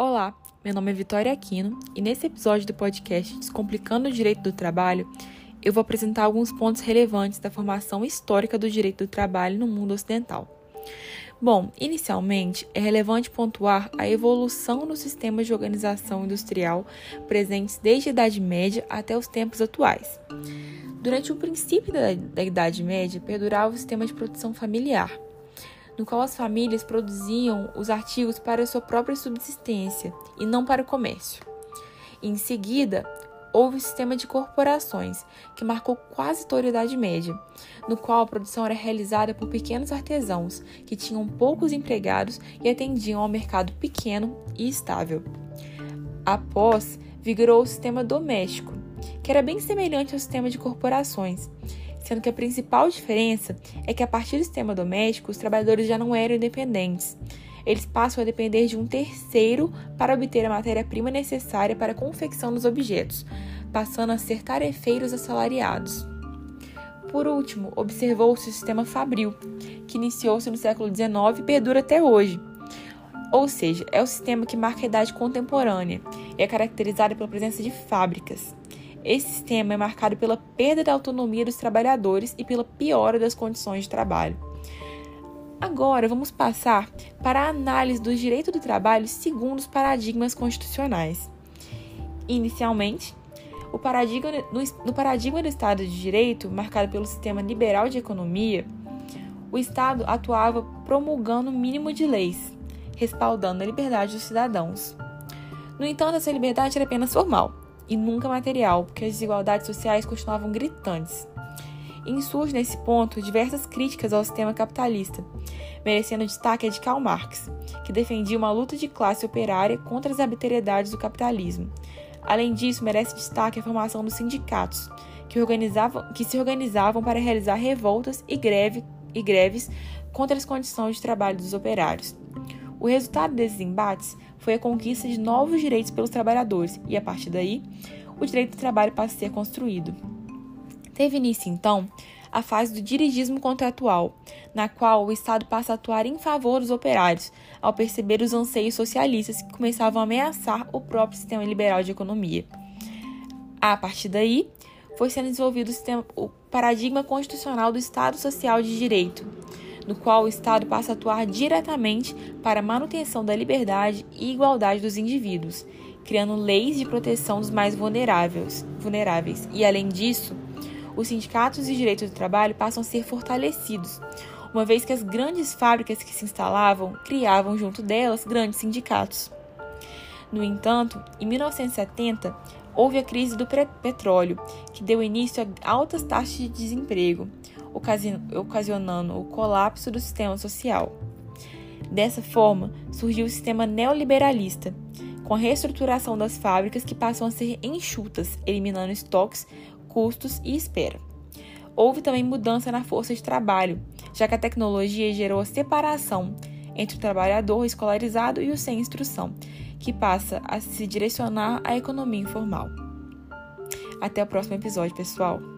Olá, meu nome é Vitória Aquino e nesse episódio do podcast Descomplicando o Direito do Trabalho, eu vou apresentar alguns pontos relevantes da formação histórica do direito do trabalho no mundo ocidental. Bom, inicialmente, é relevante pontuar a evolução nos sistemas de organização industrial presentes desde a Idade Média até os tempos atuais. Durante o princípio da, da Idade Média, perdurava o sistema de produção familiar, no qual as famílias produziam os artigos para sua própria subsistência e não para o comércio. Em seguida, houve o sistema de corporações, que marcou quase toda a Idade Média, no qual a produção era realizada por pequenos artesãos, que tinham poucos empregados e atendiam ao mercado pequeno e estável. Após, vigorou o sistema doméstico, que era bem semelhante ao sistema de corporações, sendo que a principal diferença é que a partir do sistema doméstico os trabalhadores já não eram independentes. Eles passam a depender de um terceiro para obter a matéria-prima necessária para a confecção dos objetos, passando a ser tarefeiros assalariados. Por último, observou-se o sistema fabril, que iniciou-se no século XIX e perdura até hoje. Ou seja, é o sistema que marca a idade contemporânea e é caracterizado pela presença de fábricas. Esse sistema é marcado pela perda da autonomia dos trabalhadores e pela piora das condições de trabalho. Agora vamos passar para a análise do direito do trabalho segundo os paradigmas constitucionais. Inicialmente, o paradigma, no, no paradigma do Estado de Direito, marcado pelo sistema liberal de economia, o Estado atuava promulgando o mínimo de leis, respaldando a liberdade dos cidadãos. No entanto, essa liberdade era apenas formal e nunca material, porque as desigualdades sociais continuavam gritantes. Insurge nesse ponto diversas críticas ao sistema capitalista, merecendo destaque a de Karl Marx, que defendia uma luta de classe operária contra as arbitrariedades do capitalismo. Além disso, merece destaque a formação dos sindicatos, que, organizavam, que se organizavam para realizar revoltas e, greve, e greves contra as condições de trabalho dos operários. O resultado desses embates foi a conquista de novos direitos pelos trabalhadores, e a partir daí, o direito do trabalho passa a ser construído. Teve início, então, a fase do dirigismo contratual, na qual o Estado passa a atuar em favor dos operários, ao perceber os anseios socialistas que começavam a ameaçar o próprio sistema liberal de economia. A partir daí, foi sendo desenvolvido o, sistema, o paradigma constitucional do Estado Social de Direito, no qual o Estado passa a atuar diretamente para a manutenção da liberdade e igualdade dos indivíduos, criando leis de proteção dos mais vulneráveis, vulneráveis. E, além disso, os sindicatos e direitos do trabalho passam a ser fortalecidos, uma vez que as grandes fábricas que se instalavam criavam junto delas grandes sindicatos. No entanto, em 1970, houve a crise do petróleo, que deu início a altas taxas de desemprego, ocasionando o colapso do sistema social. Dessa forma, surgiu o sistema neoliberalista, com a reestruturação das fábricas que passam a ser enxutas, eliminando estoques, custos e espera. Houve também mudança na força de trabalho, já que a tecnologia gerou a separação entre o trabalhador escolarizado e o sem instrução, que passa a se direcionar à economia informal. Até o próximo episódio, pessoal!